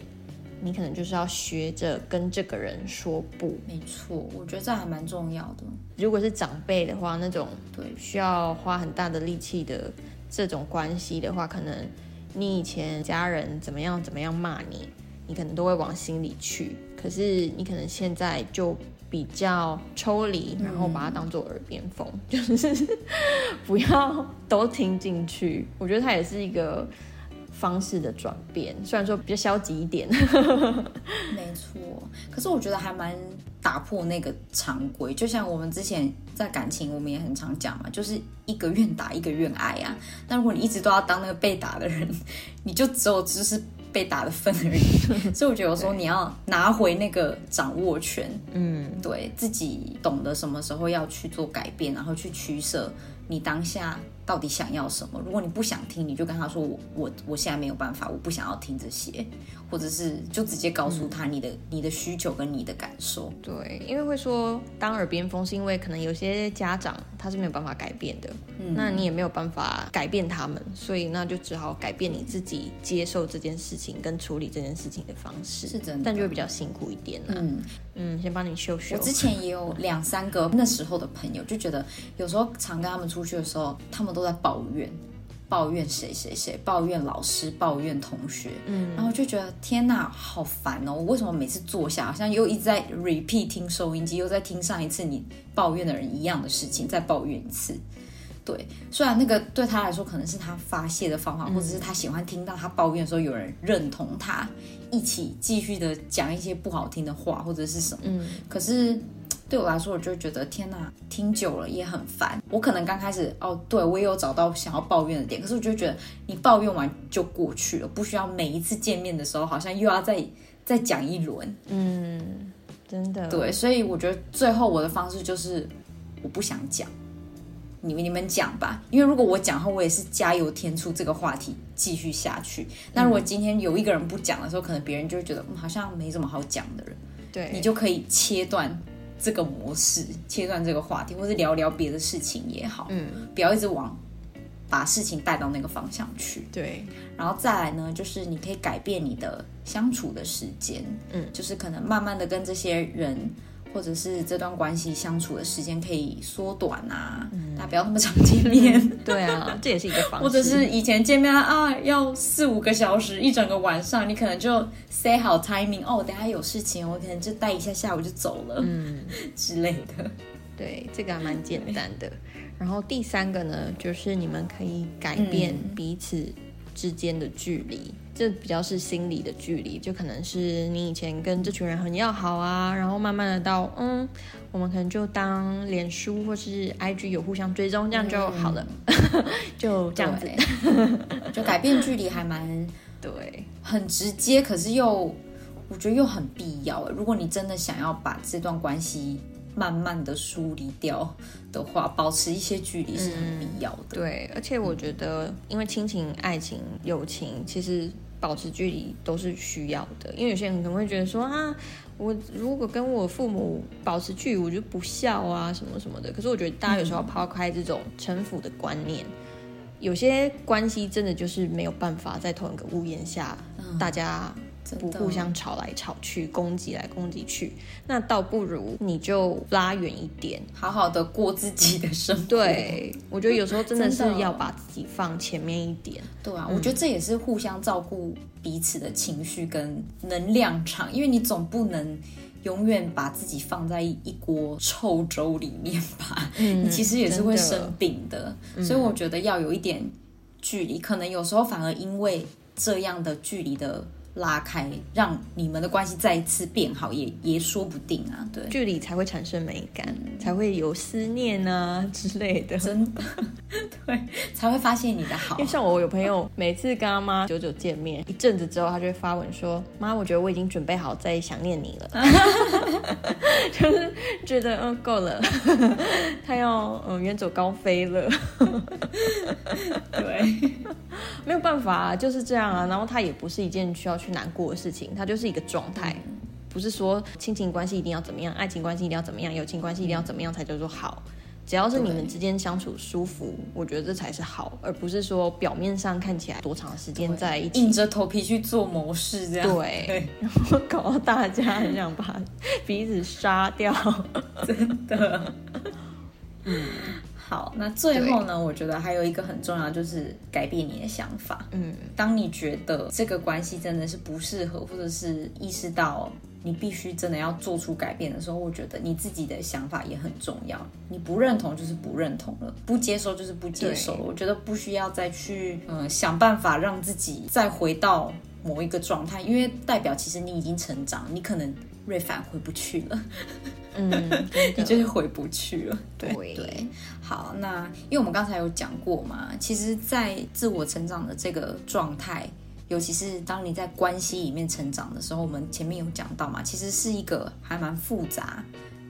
你可能就是要学着跟这个人说不，没错，我觉得这还蛮重要的。如果是长辈的话，那种对需要花很大的力气的这种关系的话，可能你以前家人怎么样怎么样骂你，你可能都会往心里去。可是你可能现在就比较抽离，然后把它当做耳边风，就是 <laughs> 不要都听进去。我觉得它也是一个。方式的转变，虽然说比较消极一点，<laughs> 没错，可是我觉得还蛮打破那个常规。就像我们之前在感情，我们也很常讲嘛，就是一个愿打一个愿挨啊。但如果你一直都要当那个被打的人，<laughs> 你就只有只是被打的份而已。所以我觉得有时候你要拿回那个掌握权，嗯，对自己懂得什么时候要去做改变，然后去取舍。你当下到底想要什么。如果你不想听，你就跟他说我我我现在没有办法，我不想要听这些，或者是就直接告诉他你的、你的需求跟你的感受。对，因为会说当耳边风，是因为可能有些家长他是没有办法改变的，那你也没有办法改变他们，所以那就只好改变你自己接受这件事情跟处理这件事情的方式，是真的但就会比较辛苦一点啦。嗯，嗯，先帮你修修我。之前也有两三个那时候的朋友，就觉得有时候常跟他们出去的时候，他们都在抱怨，抱怨谁谁谁，抱怨老师，抱怨同学，嗯，然后就觉得天呐，好烦哦！我为什么每次坐下，好像又一直在 repeat 听收音机，又在听上一次你抱怨的人一样的事情，再抱怨一次。对，虽然那个对他来说可能是他发泄的方法，或者是他喜欢听到他抱怨的时候有人认同他，一起继续的讲一些不好听的话或者是什么。嗯，可是对我来说，我就觉得天哪，听久了也很烦。我可能刚开始哦，对我也有找到想要抱怨的点，可是我就觉得你抱怨完就过去了，不需要每一次见面的时候好像又要再再讲一轮。嗯，真的，对，所以我觉得最后我的方式就是我不想讲，你们你们讲吧，因为如果我讲后，我也是加油添醋这个话题继续下去。那如果今天有一个人不讲的时候，可能别人就会觉得嗯好像没什么好讲的人，对，你就可以切断这个模式，切断这个话题，或是聊聊别的事情也好，嗯，不要一直往把事情带到那个方向去。对，然后再来呢，就是你可以改变你的相处的时间，嗯。就是可能慢慢的跟这些人或者是这段关系相处的时间可以缩短啊，大家不要那么常见面，<laughs> 对啊，这也是一个方式，或者是以前见面啊要四五个小时，一整个晚上，你可能就 say 好 timing，哦，等下有事情，我可能就待一下下午就走了，嗯。<laughs> 之类的。对，这个还蛮简单的。然后第三个呢，就是你们可以改变彼此之间的距离，这比较是心理的距离，就可能是你以前跟这群人很要好啊，然后慢慢的到嗯，我们可能就当脸书或是 IG 有互相追踪，这样就好了，<laughs> 就这样子。<laughs> 就改变距离还蛮对，很直接，可是又我觉得又很必要。如果你真的想要把这段关系慢慢的梳理掉的话，保持一些距离是很必要的。对，而且我觉得，因为亲情、爱情、友情，其实保持距离都是需要的。因为有些人可能会觉得说啊，我如果跟我父母保持距离，我就不孝啊，什么什么的。可是我觉得大家有时候要抛开这种城府的观念，有些关系真的就是没有办法在同一个屋檐下，大家。不的互相吵来吵去，攻击来攻击去，那倒不如你就拉远一点。好好的过自己的生活。对，我觉得有时候真的是要把自己放前面一点。对啊，我觉得这也是互相照顾彼此的情绪跟能量场，因为你总不能永远把自己放在一锅臭粥里面吧，嗯你其实也是会生病的。所以我觉得要有一点距离，可能有时候反而因为这样的距离的拉开，让你们的关系再一次变好，也也说不定啊。对，距离才会产生美感，才会有思念啊之类的。真的，<laughs> 对，才会发现你的好因为。像我有朋友，每次跟他妈久久见面一阵子之后，他就会发文说：“妈，我觉得我已经准备好再想念你了。<laughs> ”就是觉得嗯够了，<laughs> 他要嗯远走高飞了。对，没有办法啊，就是这样啊。然后他也不是一件需要去难过的事情，它就是一个状态，不是说亲情关系一定要怎么样，爱情关系一定要怎么样，友情关系一定要怎么样才叫做好。只要是你们之间相处舒服，我觉得这才是好，而不是说表面上看起来多长时间在一起硬，着头皮去做谋事这样。对对，然后搞到大家很想把彼此杀掉。<laughs> 真的。嗯，<laughs> 好，那最后呢，我觉得还有一个很重要，就是改变你的想法。嗯，当你觉得这个关系真的是不适合，或者是意识到你必须真的要做出改变的时候，我觉得你自己的想法也很重要。你不认同就是不认同了，不接受就是不接受了。我觉得不需要再去嗯、呃想办法让自己再回到某一个状态，因为代表其实你已经成长，你可能瑞凡回不去了。嗯，你就是回不去了。<laughs> 对。对，好，那因为我们刚才有讲过嘛，其实，在自我成长的这个状态，尤其是当你在关系里面成长的时候，我们前面有讲到嘛，其实是一个还蛮复杂、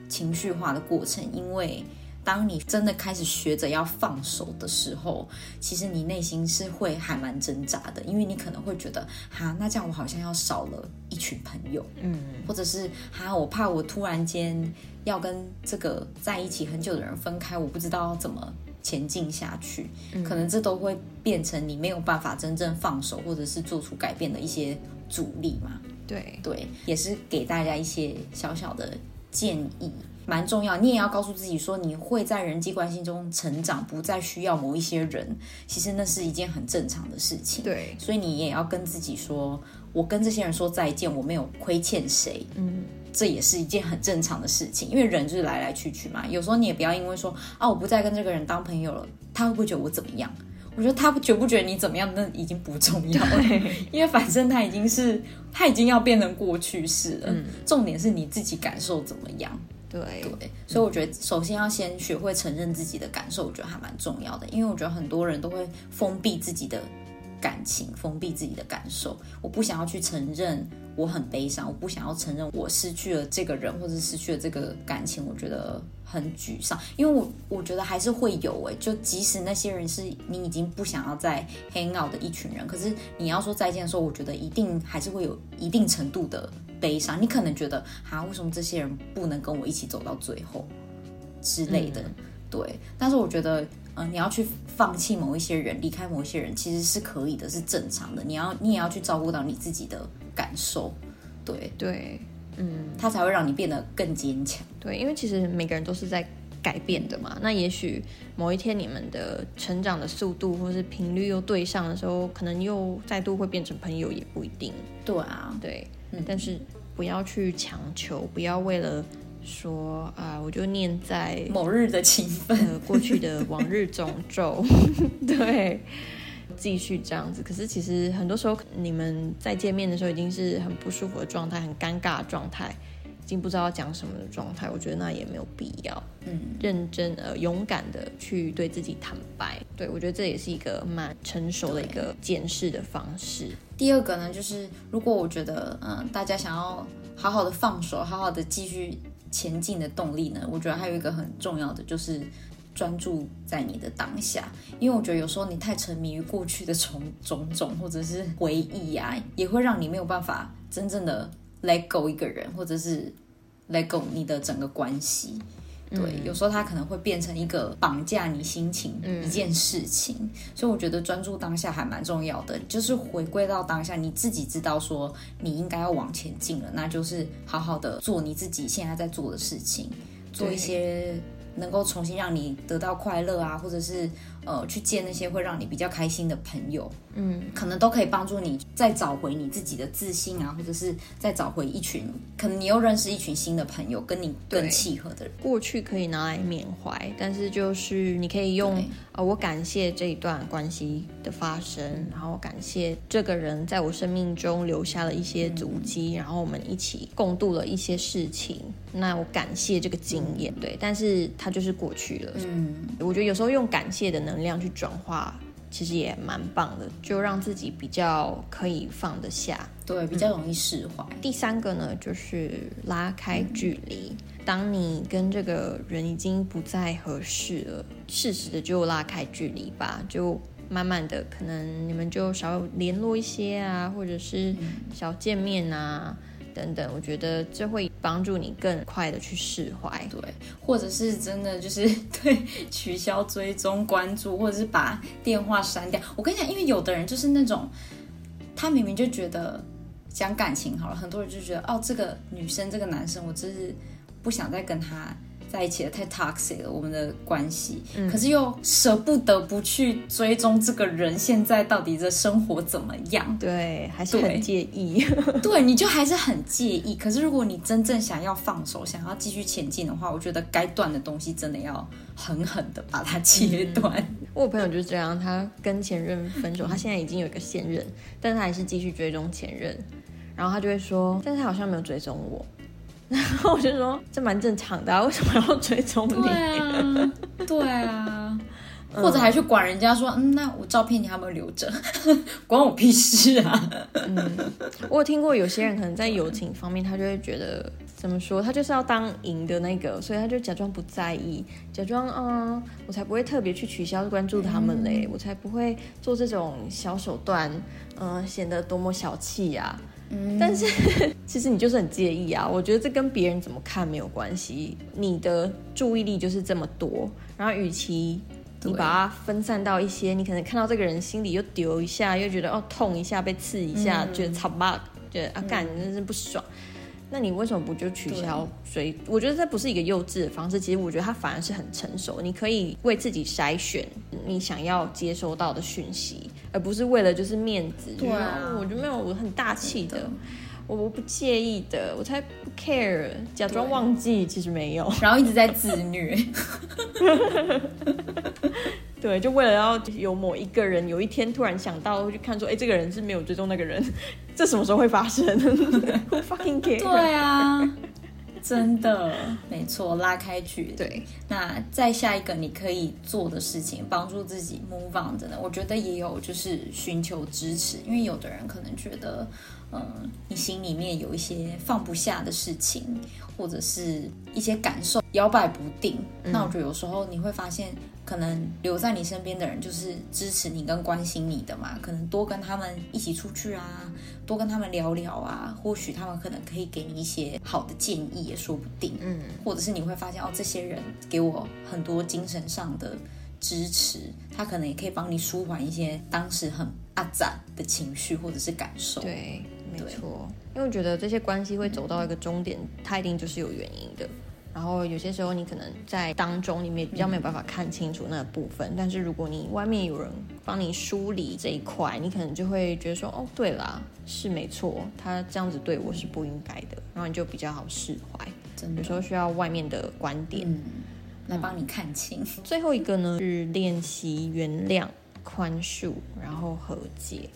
情绪化的过程，因为当你真的开始学着要放手的时候，其实你内心是会还蛮挣扎的，因为你可能会觉得，哈，那这样我好像要少了一群朋友，嗯，或者是哈，我怕我突然间要跟这个在一起很久的人分开，我不知道怎么前进下去，可能这都会变成你没有办法真正放手，或者是做出改变的一些阻力嘛。对，对，也是给大家一些小小的建议，蛮重要。你也要告诉自己说，你会在人际关系中成长，不再需要某一些人。其实那是一件很正常的事情。对，所以你也要跟自己说，我跟这些人说再见，我没有亏欠谁。嗯，这也是一件很正常的事情，因为人就是来来去去嘛。有时候你也不要因为说啊，我不再跟这个人当朋友了，他会不会觉得我怎么样？我觉得他觉不觉得你怎么样，那已经不重要了，因为反正他已经是他已经要变成过去式了。嗯重点是你自己感受怎么样。对，所以我觉得首先要先学会承认自己的感受，我觉得还蛮重要的。因为我觉得很多人都会封闭自己的感情，封闭自己的感受。我不想要去承认我很悲伤，我不想要承认我失去了这个人或者失去了这个感情。我觉得。很沮丧，因为我我觉得还是会有哎，就即使那些人是你已经不想要再 hang out 的一群人，可是你要说再见的时候，我觉得一定还是会有一定程度的悲伤。你可能觉得啊，为什么这些人不能跟我一起走到最后之类的？对，但是我觉得，嗯，你要去放弃某一些人，离开某一些人，其实是可以的，是正常的。你要你也要去照顾到你自己的感受，对对。嗯，他才会让你变得更坚强。对，因为其实每个人都是在改变的嘛。那也许某一天你们的成长的速度或是频率又对上的时候，可能又再度会变成朋友，也不一定。对啊，对，嗯但是不要去强求，不要为了说啊，我就念在某日的情分，过去的往日种咒，<laughs> 对。继续这样子，可是其实很多时候你们在见面的时候已经是很不舒服的状态，很尴尬的状态，已经不知道讲什么的状态。我觉得那也没有必要，嗯，认真呃勇敢的去对自己坦白。对我觉得这也是一个蛮成熟的一个检视的方式。第二个呢，就是如果我觉得嗯大家想要好好的放手，好好的继续前进的动力呢，我觉得还有一个很重要的就是。专注在你的当下，因为我觉得有时候你太沉迷于过去的种种种或者是回忆啊，也会让你没有办法真正的 let go 一个人，或者是 let go 你的整个关系。对，有时候它可能会变成一个绑架你心情一件事情，所以我觉得专注当下还蛮重要的，就是回归到当下，你自己知道说你应该要往前进了，那就是好好的做你自己现在在做的事情，做一些。能够重新让你得到快乐啊，或者是呃去见那些会让你比较开心的朋友，嗯，可能都可以帮助你再找回你自己的自信啊，或者是再找回一群，可能你又认识一群新的朋友，跟你更契合的人。过去可以拿来缅怀，但是就是你可以用啊，我感谢这一段关系的发生，然后感谢这个人在我生命中留下了一些足迹，然后我们一起共度了一些事情。那我感谢这个经验，对，但是它就是过去了。嗯，我觉得有时候用感谢的能量去转化，其实也蛮棒的，就让自己比较可以放得下，对，比较容易释怀。第三个呢，就是拉开距离。当你跟这个人已经不再合适了，适时的就拉开距离吧，就慢慢的，可能你们就少联络一些啊，或者是少见面啊。等等，我觉得这会帮助你更快的去释怀，对，或者是真的就是 <laughs> 对取消追踪关注，或者是把电话删掉。我跟你讲，因为有的人就是那种，他明明就觉得讲感情好了，很多人就觉得哦，这个女生这个男生，我真是不想再跟他。在一起了太 toxic 了，我们的关系，可是又舍不得不去追踪这个人现在到底的生活怎么样？对，还是很介意。对，你就还是很介意。可是如果你真正想要放手，想要继续前进的话，我觉得该断的东西真的要狠狠的把它切断。我朋友就是这样，他跟前任分手，<laughs> 他现在已经有一个现任，但他还是继续追踪前任，然后他就会说，但是他好像没有追踪我。<laughs> 然后我就说，这蛮正常的啊，为什么要追踪你？对啊，对啊，或者还去管人家说，嗯，那我照片你还有没有留着？<laughs> 关我屁事啊！嗯我有听过有些人可能在友情方面，他就会觉得怎么说，他就是要当赢的那个，所以他就假装不在意，假装嗯，我才不会特别去取消关注他们嘞，我才不会做这种小手段，嗯，显得多么小气呀。但是 <laughs> 其实你就是很介意啊，我觉得这跟别人怎么看没有关系，你的注意力就是这么多，然后与其你把它分散到一些，你可能看到这个人心里又丢一下，又觉得哦痛一下被刺一下，觉得草吧，觉得啊干真是不爽。那你为什么不就取消？所以我觉得这不是一个幼稚的方式，其实我觉得它反而是很成熟。你可以为自己筛选你想要接收到的讯息，而不是为了就是面子。对啊，我觉得没有，我很大气的，我我不介意的，我才不 care，假装忘记，其实没有，然后一直在自虐。<laughs> 对，就为了要有某一个人有一天突然想到去看说，哎，这个人是没有追踪那个人，<laughs> 这什么时候会发生？<laughs> Fucking care！对啊，真的没错，拉开距离。对，那再下一个你可以做的事情，帮助自己 move on 的呢？我觉得也有，就是寻求支持，因为有的人可能觉得，嗯，你心里面有一些放不下的事情，或者是一些感受摇摆不定。那我觉得有时候你会发现。可能留在你身边的人就是支持你跟关心你的嘛，可能多跟他们一起出去啊，多跟他们聊聊啊，或许他们可能可以给你一些好的建议也说不定，嗯，或者是你会发现哦，这些人给我很多精神上的支持，他可能也可以帮你舒缓一些当时很阿展的情绪或者是感受，对，没错，因为我觉得这些关系会走到一个终点，它一定就是有原因的。然后有些时候你可能在当中，你没比较没有办法看清楚那个部分。但是如果你外面有人帮你梳理这一块，你可能就会觉得说，哦，对啦，是没错，他这样子对我是不应该的，然后你就比较好释怀。有时候需要外面的观点来帮你看清。<laughs> 最后一个呢是练习原谅、宽恕，然后和解。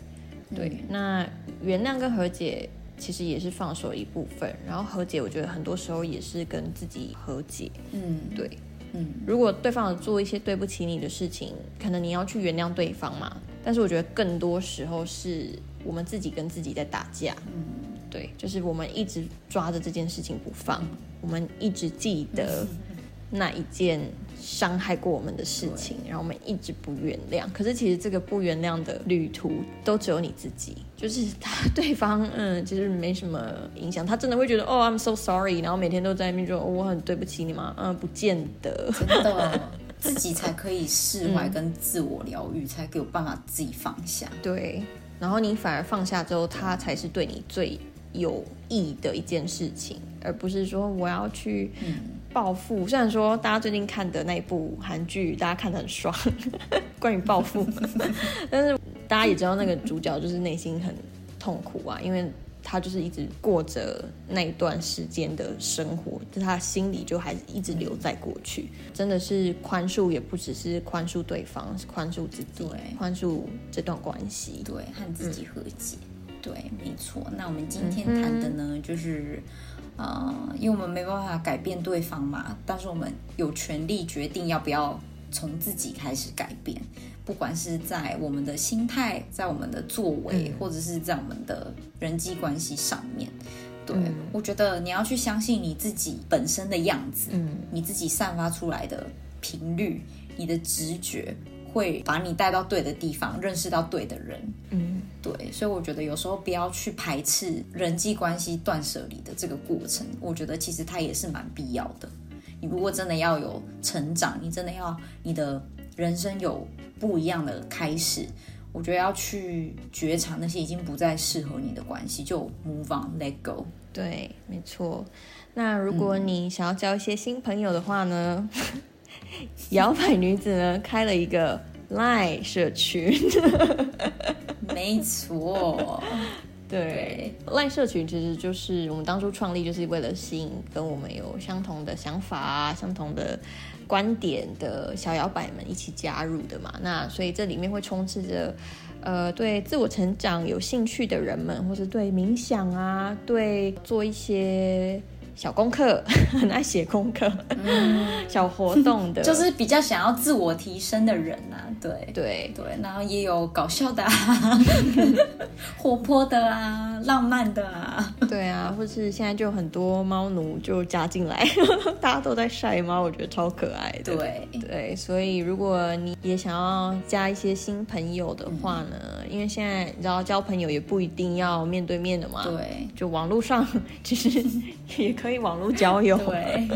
对，那原谅跟和解。其实也是放手一部分，然后和解，我觉得很多时候也是跟自己和解。嗯，对，嗯，如果对方有做一些对不起你的事情，可能你要去原谅对方嘛。但是我觉得更多时候是我们自己跟自己在打架。嗯，对，就是我们一直抓着这件事情不放，我们一直记得 <laughs> 那一件。伤害过我们的事情，然后我们一直不原谅。可是其实这个不原谅的旅途，都只有你自己。就是他 <laughs> 对方，嗯，其实没什么影响。他真的会觉得，哦，I'm so sorry，然后每天都在那边说，我很对不起你吗？嗯，不见得，真的，<laughs> 自己才可以释怀跟自我疗愈，才有办法自己放下。对，然后你反而放下之后，他才是对你最有益的一件事情，而不是说我要去。报复，虽然说大家最近看的那一部韩剧，大家看的很爽，<laughs> 关于报复，<laughs> 但是大家也知道那个主角就是内心很痛苦啊，因为他就是一直过着那一段时间的生活，就他心里就还一直留在过去。真的是宽恕，也不只是宽恕对方，是宽恕自己，宽恕这段关系，对，和自己和解。对，没错。那我们今天谈的呢，就是。呃，因为我们没办法改变对方嘛，但是我们有权利决定要不要从自己开始改变，不管是在我们的心态，在我们的作为，或者是在我们的人际关系上面。对我觉得你要去相信你自己本身的样子，嗯，你自己散发出来的频率，你的直觉。会把你带到对的地方，认识到对的人。嗯，对，所以我觉得有时候不要去排斥人际关系断舍离的这个过程。我觉得其实它也是蛮必要的。你如果真的要有成长，你真的要你的人生有不一样的开始，我觉得要去觉察那些已经不再适合你的关系，就 move on，let go。对，没错。那如果你想要交一些新朋友的话呢？<laughs> 摇摆女子呢开了一个 Line 社群，<laughs> 没错，对，Line 社群其实就是我们当初创立就是为了吸引跟我们有相同的想法、相同的观点的小摇摆们一起加入的嘛。那所以这里面会充斥着呃对自我成长有兴趣的人们，或是对冥想啊，对做一些。小功课，<laughs> 很爱写功课，小活动的，就是比较想要自我提升的人呐、对对对，然后也有搞笑的、啊，<laughs> 活泼的啊，浪漫的啊，对啊，或是现在就很多猫奴就加进来，<laughs> 大家都在晒猫，我觉得超可爱的。对对，所以如果你也想要加一些新朋友的话呢，因为现在你知道交朋友也不一定要面对面的嘛，对就网络上 <laughs> 其实也可以网络交友。对，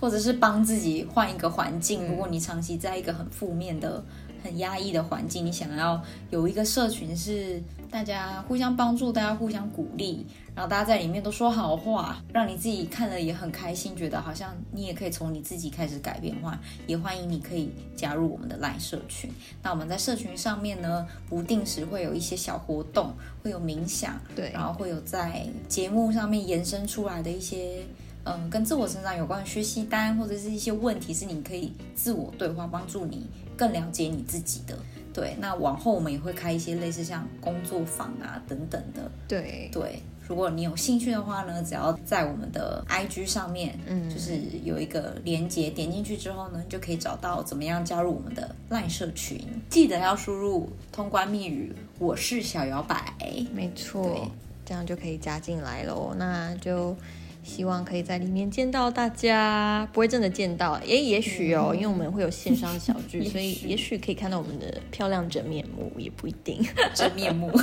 或者是帮自己换一个环境。如果你长期在一个很负面的、很压抑的环境，你想要有一个社群是大家互相帮助、大家互相鼓励，然后大家在里面都说好话，让你自己看了也很开心，觉得好像你也可以从你自己开始改变的话，也欢迎你可以加入我们的赖社群。那我们在社群上面呢，不定时会有一些小活动，会有冥想，对然后会有在节目上面延伸出来的一些。嗯，跟自我成长有关的学习单，或者是一些问题，是你可以自我对话，帮助你更了解你自己的。对，那往后我们也会开一些类似像工作坊啊等等的。对对，如果你有兴趣的话呢，只要在我们的 IG 上面，嗯就是有一个连接，点进去之后呢，就可以找到怎么样加入我们的 LINE 社群。记得要输入通关密语“我是小摇摆没对错，这样就可以加进来喽。那就希望可以在里面见到大家，不会真的见到，也也许哦，因为我们会有线上小剧，也 <laughs> 所以也许可以看到我们的漂亮真面目，也不一定。”真面目。<laughs>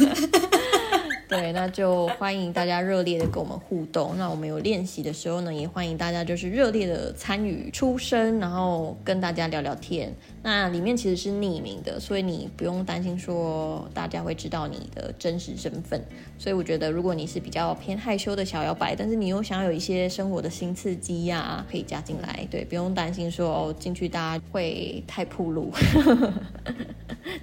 对，那就欢迎大家热烈的跟我们互动。那我们有练习的时候呢，也欢迎大家就是热烈的参与出声，然后跟大家聊聊天。那里面其实是匿名的，所以你不用担心说大家会知道你的真实身份。所以我觉得，如果你是比较偏害羞的小摇摆，但是你又想要有一些生活的新刺激呀、可以加进来。对，不用担心说哦进去大家会太暴露，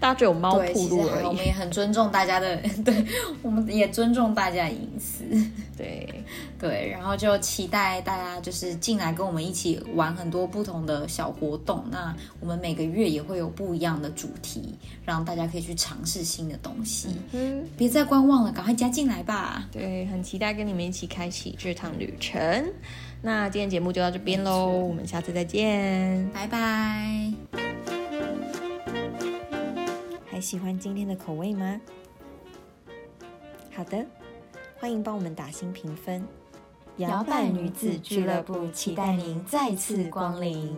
大家只有猫对，暴其实露而已。我们也很尊重大家的，对，我们也尊重大家的隐私。<laughs> 对。对，然后就期待大家就是进来跟我们一起玩很多不同的小活动。那我们每个月也会有不一样的主题，让大家可以去尝试新的东西。嗯，别再观望了，赶快加进来吧！对，很期待跟你们一起开启这趟旅程。那今天节目就到这边喽，我们下次再见。拜拜。还喜欢今天的口味吗？好的，欢迎帮我们打新评分。摇摆女子俱乐部期待您再次光临。